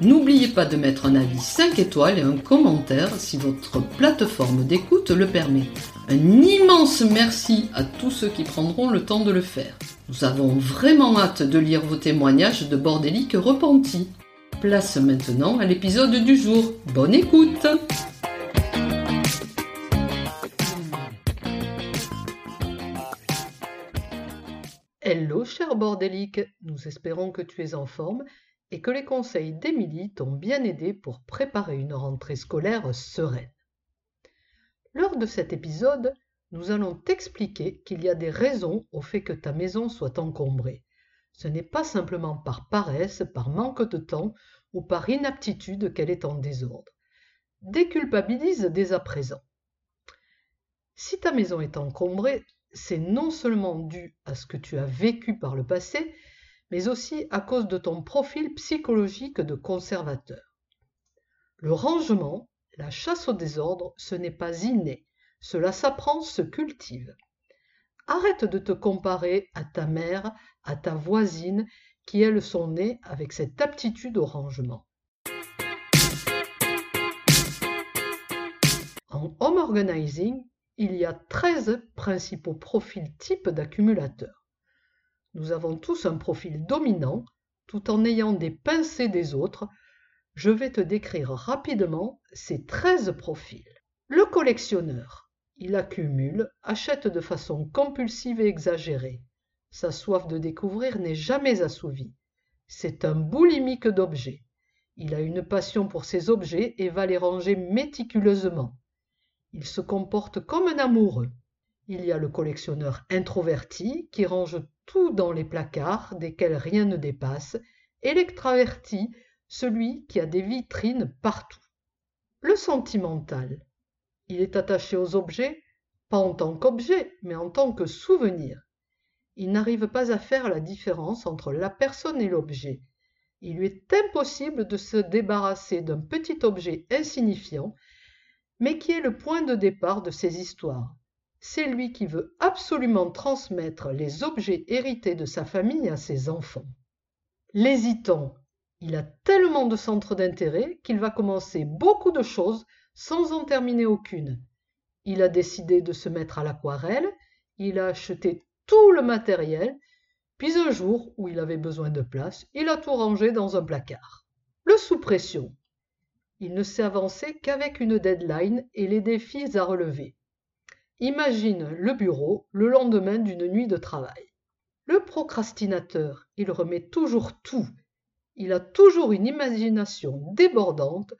n'oubliez pas de mettre un avis 5 étoiles et un commentaire si votre plateforme d'écoute le permet. Un immense merci à tous ceux qui prendront le temps de le faire. Nous avons vraiment hâte de lire vos témoignages de bordéliques repentis. Place maintenant à l'épisode du jour. Bonne écoute Hello cher bordélique, nous espérons que tu es en forme et que les conseils d'Émilie t'ont bien aidé pour préparer une rentrée scolaire sereine. Lors de cet épisode, nous allons t'expliquer qu'il y a des raisons au fait que ta maison soit encombrée. Ce n'est pas simplement par paresse, par manque de temps ou par inaptitude qu'elle est en désordre. Déculpabilise dès à présent. Si ta maison est encombrée, c'est non seulement dû à ce que tu as vécu par le passé, mais aussi à cause de ton profil psychologique de conservateur. Le rangement, la chasse au désordre, ce n'est pas inné, cela s'apprend, se cultive. Arrête de te comparer à ta mère, à ta voisine, qui elles sont nées avec cette aptitude au rangement. En home organizing, il y a 13 principaux profils types d'accumulateurs. Nous avons tous un profil dominant, tout en ayant des pincées des autres. Je vais te décrire rapidement ces 13 profils. Le collectionneur, il accumule, achète de façon compulsive et exagérée. Sa soif de découvrir n'est jamais assouvie. C'est un boulimique d'objets. Il a une passion pour ses objets et va les ranger méticuleusement. Il se comporte comme un amoureux. Il y a le collectionneur introverti qui range tout dans les placards desquels rien ne dépasse, et celui qui a des vitrines partout. Le sentimental. Il est attaché aux objets, pas en tant qu'objet, mais en tant que souvenir. Il n'arrive pas à faire la différence entre la personne et l'objet. Il lui est impossible de se débarrasser d'un petit objet insignifiant, mais qui est le point de départ de ses histoires. C'est lui qui veut absolument transmettre les objets hérités de sa famille à ses enfants. L'hésitant, il a tellement de centres d'intérêt qu'il va commencer beaucoup de choses sans en terminer aucune. Il a décidé de se mettre à l'aquarelle, il a acheté tout le matériel, puis un jour où il avait besoin de place, il a tout rangé dans un placard. Le sous-pression. Il ne s'est avancé qu'avec une deadline et les défis à relever. Imagine le bureau le lendemain d'une nuit de travail. Le procrastinateur, il remet toujours tout. Il a toujours une imagination débordante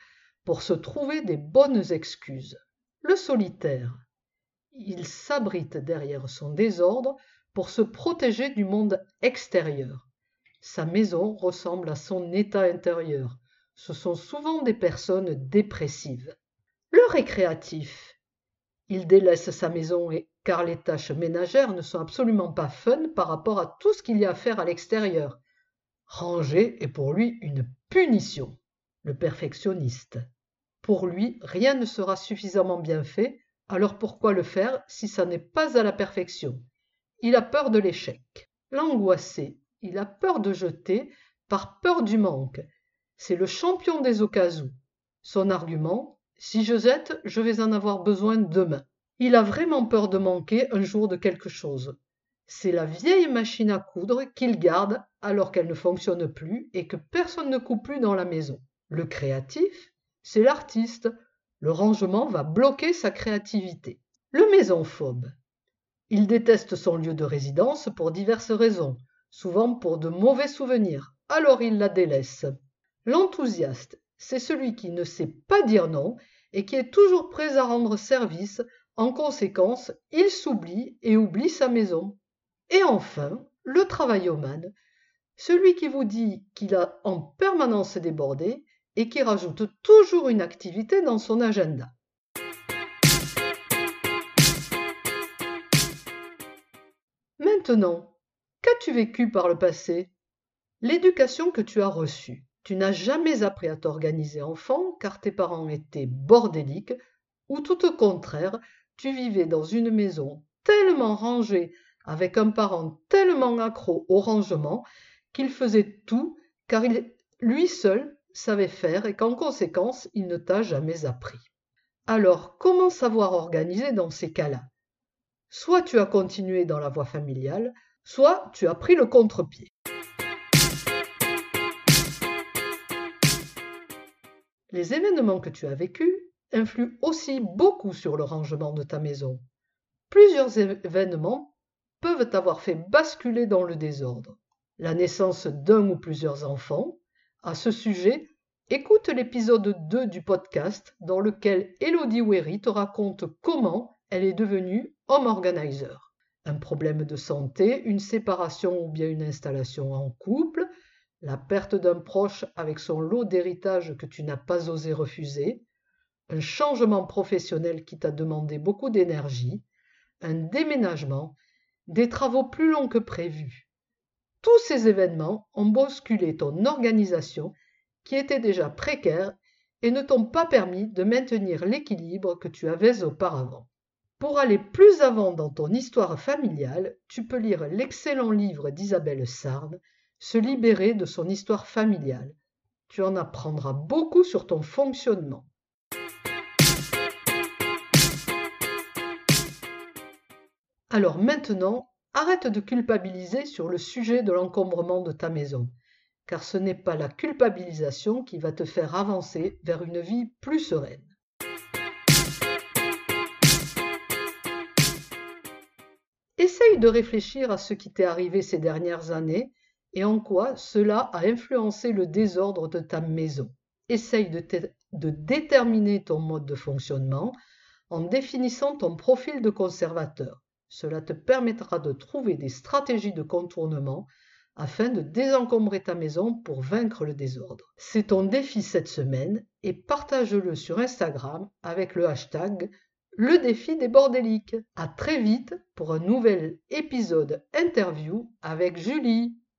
pour se trouver des bonnes excuses. Le solitaire, il s'abrite derrière son désordre pour se protéger du monde extérieur. Sa maison ressemble à son état intérieur. Ce sont souvent des personnes dépressives. Le récréatif, il délaisse sa maison et, car les tâches ménagères ne sont absolument pas fun par rapport à tout ce qu'il y a à faire à l'extérieur. Ranger est pour lui une punition. Le perfectionniste. Pour lui, rien ne sera suffisamment bien fait, alors pourquoi le faire si ça n'est pas à la perfection? Il a peur de l'échec. L'angoissé, il a peur de jeter par peur du manque. C'est le champion des occasions. Son argument, si je jette, je vais en avoir besoin demain. Il a vraiment peur de manquer un jour de quelque chose. C'est la vieille machine à coudre qu'il garde alors qu'elle ne fonctionne plus et que personne ne coupe plus dans la maison. Le créatif, c'est l'artiste. Le rangement va bloquer sa créativité. Le maisonphobe. Il déteste son lieu de résidence pour diverses raisons, souvent pour de mauvais souvenirs, alors il la délaisse. L'enthousiaste, c'est celui qui ne sait pas dire non et qui est toujours prêt à rendre service. En conséquence, il s'oublie et oublie sa maison. Et enfin, le travaillomane, celui qui vous dit qu'il a en permanence débordé et qui rajoute toujours une activité dans son agenda. Maintenant, qu'as-tu vécu par le passé? L'éducation que tu as reçue? Tu n'as jamais appris à t'organiser enfant car tes parents étaient bordéliques ou tout au contraire, tu vivais dans une maison tellement rangée avec un parent tellement accro au rangement qu'il faisait tout car il, lui seul savait faire et qu'en conséquence il ne t'a jamais appris. Alors comment savoir organiser dans ces cas-là? Soit tu as continué dans la voie familiale, soit tu as pris le contre-pied. Les événements que tu as vécus influent aussi beaucoup sur le rangement de ta maison. Plusieurs événements peuvent avoir fait basculer dans le désordre. La naissance d'un ou plusieurs enfants. À ce sujet, écoute l'épisode 2 du podcast dans lequel Elodie Wery te raconte comment elle est devenue home organizer. Un problème de santé, une séparation ou bien une installation en couple, la perte d'un proche avec son lot d'héritage que tu n'as pas osé refuser, un changement professionnel qui t'a demandé beaucoup d'énergie, un déménagement, des travaux plus longs que prévus. Tous ces événements ont bousculé ton organisation qui était déjà précaire et ne t'ont pas permis de maintenir l'équilibre que tu avais auparavant. Pour aller plus avant dans ton histoire familiale, tu peux lire l'excellent livre d'Isabelle Sarne se libérer de son histoire familiale. Tu en apprendras beaucoup sur ton fonctionnement. Alors maintenant, arrête de culpabiliser sur le sujet de l'encombrement de ta maison, car ce n'est pas la culpabilisation qui va te faire avancer vers une vie plus sereine. Essaye de réfléchir à ce qui t'est arrivé ces dernières années et en quoi cela a influencé le désordre de ta maison? Essaye de, déterminer ton mode de fonctionnement en définissant ton profil de conservateur. Cela te permettra de trouver des stratégies de contournement afin de désencombrer ta maison pour vaincre le désordre. C'est ton défi cette semaine et partage-le sur Instagram avec le hashtag le défi des bordéliques. À très vite pour un nouvel épisode interview avec Julie.